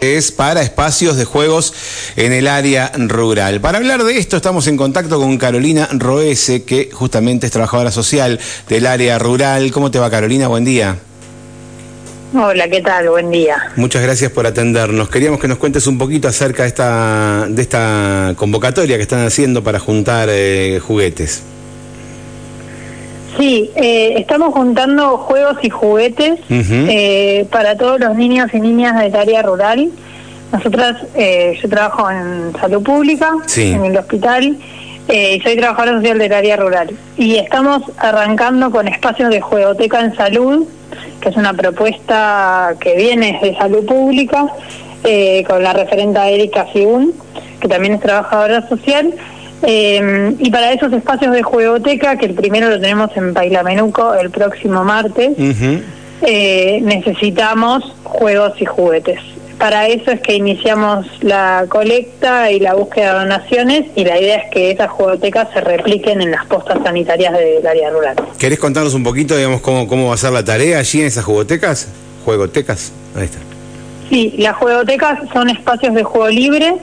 es para espacios de juegos en el área rural. Para hablar de esto estamos en contacto con Carolina Roese, que justamente es trabajadora social del área rural. ¿Cómo te va Carolina? Buen día. Hola, ¿qué tal? Buen día. Muchas gracias por atendernos. Queríamos que nos cuentes un poquito acerca de esta, de esta convocatoria que están haciendo para juntar eh, juguetes. Sí, eh, estamos juntando juegos y juguetes eh, para todos los niños y niñas del área rural. Nosotras, eh, yo trabajo en salud pública, en el hospital, y soy trabajadora social del área rural. Y estamos arrancando con espacios de juegoteca en salud, que es una propuesta que viene de salud pública, con la referenta Erika Figun, que también es trabajadora social eh, y para esos espacios de juegoteca, que el primero lo tenemos en Pailamenuco el próximo martes, eh, necesitamos juegos y juguetes. Para eso es que iniciamos la colecta y la búsqueda de donaciones y la idea es que esas juegotecas se repliquen en las postas sanitarias del área rural. ¿Querés contarnos un poquito, digamos, cómo, cómo va a ser la tarea allí en esas juegotecas? Juegotecas, ahí está. Sí, las juegotecas son espacios de juego libre,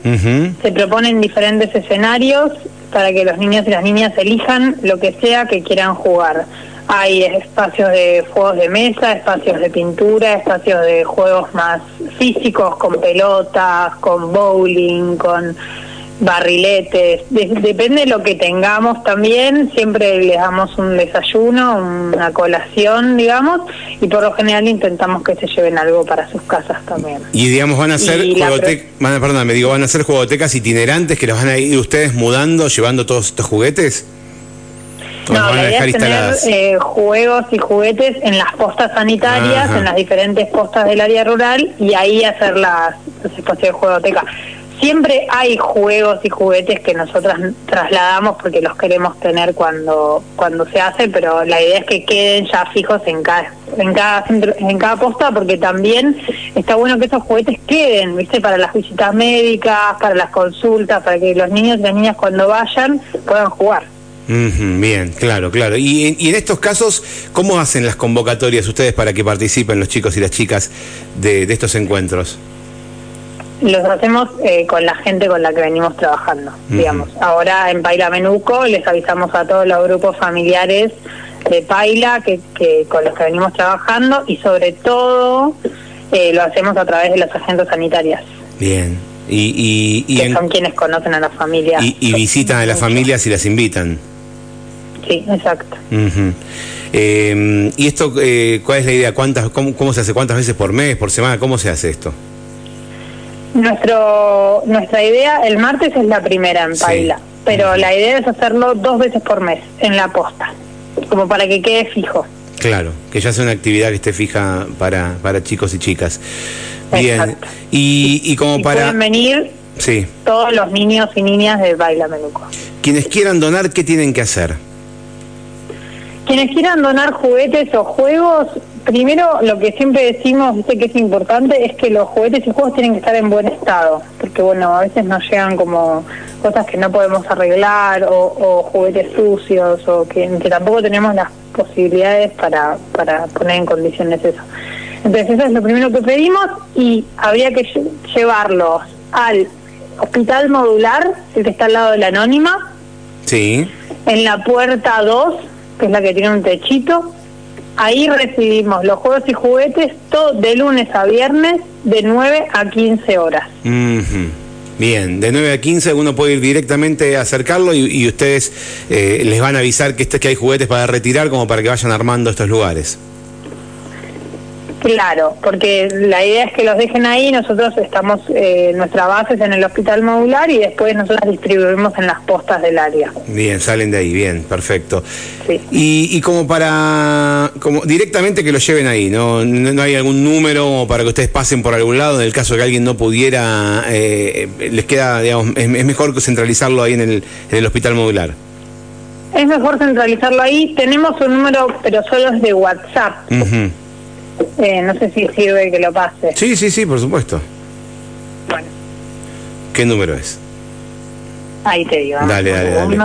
se proponen diferentes escenarios para que los niños y las niñas elijan lo que sea que quieran jugar. Hay espacios de juegos de mesa, espacios de pintura, espacios de juegos más físicos, con pelotas, con bowling, con barriletes, depende de lo que tengamos también, siempre les damos un desayuno, una colación, digamos, y por lo general intentamos que se lleven algo para sus casas también. Y digamos, van a ser juegotecas, perdón, me digo, van a ser juegotecas itinerantes que los van a ir ustedes mudando, llevando todos estos juguetes. No, la idea es tener eh, juegos y juguetes en las postas sanitarias, en las diferentes postas del área rural y ahí hacer las, los espacios de juegoteca siempre hay juegos y juguetes que nosotras trasladamos porque los queremos tener cuando cuando se hace, pero la idea es que queden ya fijos en cada en cada en cada posta porque también está bueno que esos juguetes queden, ¿viste? Para las visitas médicas, para las consultas, para que los niños y las niñas cuando vayan puedan jugar. bien, claro, claro. Y, y, en estos casos, ¿cómo hacen las convocatorias ustedes para que participen los chicos y las chicas de estos encuentros? Los hacemos eh, con la gente con la que venimos trabajando, digamos. Ahora en Paila Menuco les avisamos a todos los grupos familiares de Paila que, que con los que venimos trabajando y sobre todo eh, lo hacemos a través de las agentes sanitarias. Bien. Y, y, que son quienes conocen a las familias. Y, visitan a las familias y las invitan. Sí, exacto. Eh, ¿Y esto cuál es la idea? ¿Cuántas, cómo, ¿Cómo se hace? ¿Cuántas veces por mes, por semana? ¿Cómo se hace esto? Nuestro, nuestra idea, el martes es la primera en Paila, pero la idea es hacerlo dos veces por mes en la posta, como para que quede fijo. Claro, que ya sea una actividad que esté fija para, para chicos y chicas. Bien, y, y como para... Pueden venir sí. todos los niños y niñas de Baila Menuco. Quienes quieran donar, ¿qué tienen que hacer? Quienes quieran donar juguetes o juegos, primero lo que siempre decimos, dice que es importante, es que los juguetes y juegos tienen que estar en buen estado, porque bueno, a veces nos llegan como cosas que no podemos arreglar o, juguetes sucios o que, tampoco tenemos las posibilidades para, para poner en condiciones eso. Entonces eso es lo primero que pedimos y habría que llevarlos al hospital modular, el que está al lado de la anónima. Sí. En la puerta 2 que es la que tiene un techito. Ahí recibimos los juegos y juguetes todo de lunes a viernes de 9 a 15 horas. Bien, de 9 a 15 uno puede ir directamente a acercarlo y, ustedes eh, les van a avisar que, este, que hay juguetes para retirar como para que vayan armando estos lugares. Claro, porque la idea es que los dejen ahí, nosotros estamos, eh, nuestra base es en el hospital modular y después nosotros distribuimos en las postas del área. Bien, salen de ahí, bien, perfecto. Sí. Y, y como para, como directamente que lo lleven ahí, ¿no? ¿no? hay algún número para que ustedes pasen por algún lado en el caso de que alguien no pudiera, eh, les queda, digamos, es, mejor centralizarlo ahí en el, en el hospital modular. Es mejor centralizarlo ahí, tenemos un número, pero solo es de WhatsApp. Eh, no sé si sirve que lo pase. Sí, sí, sí, por supuesto. Bueno. ¿Qué número es? Ahí te digo. Dale, dale, dale.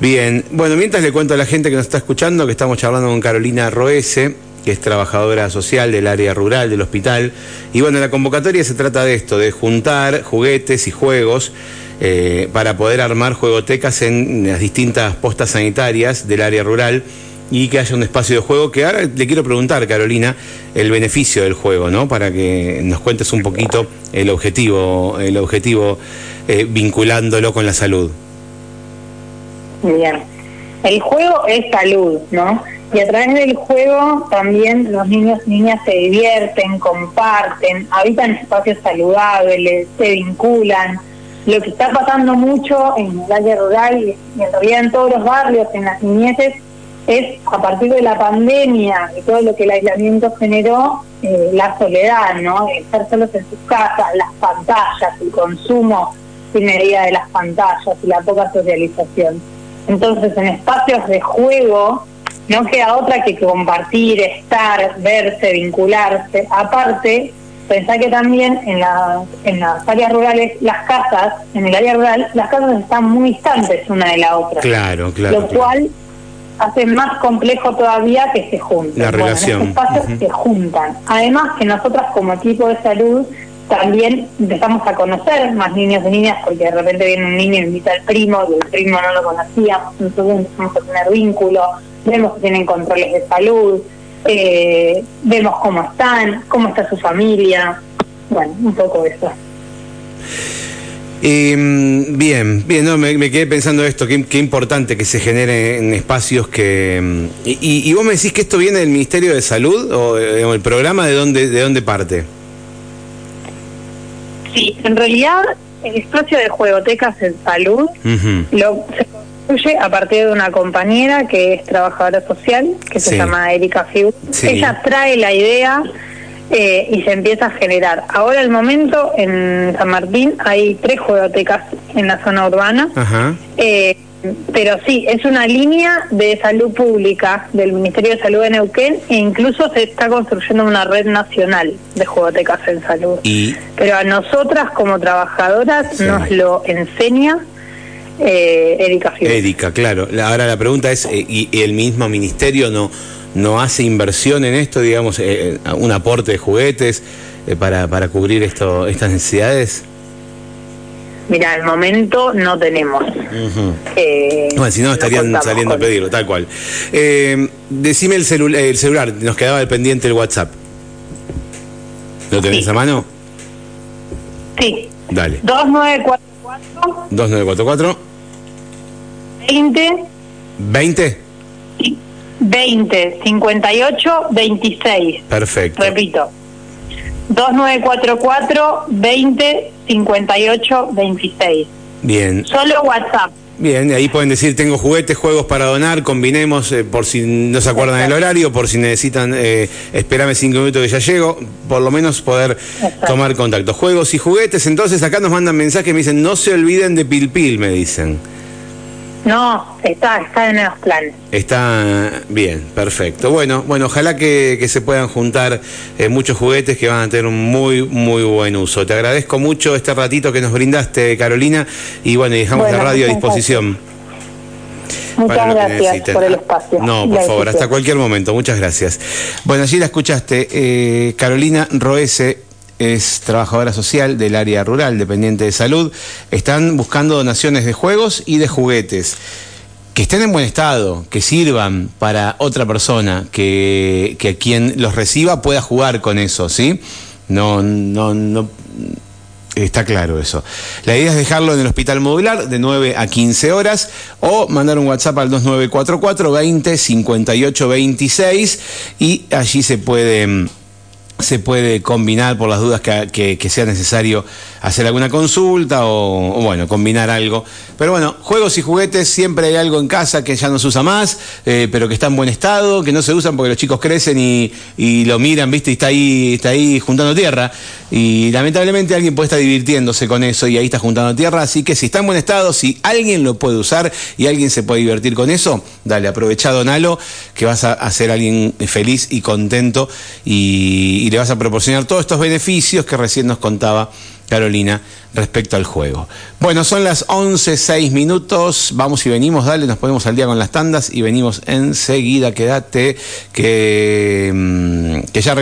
Bien, bueno, mientras le cuento a la gente que nos está escuchando que estamos charlando con Carolina Roese, que es trabajadora social del área rural del hospital. Y bueno, la convocatoria se trata de esto, de juntar juguetes y juegos eh, para poder armar juegotecas en las distintas postas sanitarias del área rural y que haya un espacio de juego que ahora le quiero preguntar, Carolina, el beneficio del juego, ¿no? Para que nos cuentes un poquito el objetivo, el objetivo eh, vinculándolo con la salud. Bien. El juego es salud, ¿no? Y a través del juego también los niños y niñas se divierten, comparten, habitan espacios saludables, se vinculan. Lo que está pasando mucho en el área rural y en realidad en todos los barrios, en las niñeces, es a partir de la pandemia y todo lo que el aislamiento generó, eh, la soledad, ¿no? Estar solos en sus casas, las pantallas, el consumo sin medida de las pantallas y la poca socialización. Entonces, en espacios de juego no queda otra que compartir, estar, verse, vincularse. Aparte, pensá que también en, la, en las áreas rurales, las casas, en el área rural, las casas están muy distantes una de la otra. Claro, claro. Lo cual hace más complejo todavía que se junten. La relación. en espacios se juntan. Además que nosotras como equipo de salud también empezamos a conocer más niños y niñas porque de repente viene un niño y invita al primo y el primo no lo conocíamos, entonces empezamos a tener vínculo, vemos que tienen controles de salud, eh, vemos cómo están, cómo está su familia, bueno, un poco eso. Mm, bien, bien, no, me, quedé pensando esto, qué, importante que se genere en espacios que... Mm, y, vos me decís que esto viene del Ministerio de Salud o, eh, el programa de dónde, de dónde parte? Sí, en realidad el espacio de juegotecas en salud lo, se construye a partir de una compañera que es trabajadora social, que se llama Erika Fiu. Ella trae la idea eh, y se empieza a generar. Ahora, al momento, en San Martín hay tres juegotecas en la zona urbana. Eh, pero sí, es una línea de salud pública del Ministerio de Salud de Neuquén e incluso se está construyendo una red nacional de juegotecas en salud. Pero a nosotras como trabajadoras nos lo enseña eh, Erika Erika, claro. Ahora la pregunta es, ¿y el mismo ministerio no no hace inversión en esto, digamos, eh, eh, un aporte de juguetes eh, para, para cubrir esto, estas necesidades? Mira, al momento no tenemos. bueno, si no estarían saliendo a pedirlo, tal cual. decime el, el celular, nos quedaba el pendiente el WhatsApp. ¿Lo tenés a mano? Sí. Dale. 2944. 2944. 20. 20. 20 58 26. Perfecto. Repito. 2944 20 58 26. Bien. Solo WhatsApp. Bien, ahí pueden decir, tengo juguetes, juegos para donar, combinemos eh, por si no se acuerdan del horario, por si necesitan, eh, espérame cinco minutos que ya llego, por lo menos poder tomar contacto. Juegos y juguetes, entonces acá nos mandan mensajes, me dicen, no se olviden de Pilpil, me dicen. No, está, está en los planes. Está bien, perfecto. Bueno, bueno, ojalá que, se puedan juntar eh, muchos juguetes que van a tener un muy, muy buen uso. Te agradezco mucho este ratito que nos brindaste, Carolina, y bueno, dejamos la radio a disposición. Muchas gracias por el espacio. No, por favor, hasta cualquier momento. Muchas gracias. Bueno, allí la escuchaste, eh, Carolina Roese es trabajadora social del área rural, dependiente de salud. Están buscando donaciones de juegos y de juguetes que estén en buen estado, que sirvan para otra persona, que, que quien los reciba pueda jugar con eso, ¿sí? No, no, no. Está claro eso. La idea es dejarlo en el hospital modular de 9 a 15 horas o mandar un WhatsApp al 2944 20 58 26 y allí se puede se puede combinar por las dudas que, sea necesario hacer alguna consulta o, bueno, combinar algo. Pero bueno, juegos y juguetes, siempre hay algo en casa que ya no se usa más, eh, pero que está en buen estado, que no se usan porque los chicos crecen y, lo miran, ¿viste? Y está ahí, está ahí juntando tierra. Y lamentablemente alguien puede estar divirtiéndose con eso y ahí está juntando tierra. Así que si está en buen estado, si alguien lo puede usar y alguien se puede divertir con eso, dale, aprovecha Donalo, que vas a, hacer alguien feliz y contento y le vas a proporcionar todos estos beneficios que recién nos contaba Carolina respecto al juego. Bueno, son las 11.06 minutos, vamos y venimos, dale, nos ponemos al día con las tandas y venimos enseguida, quédate, que, mm, que ya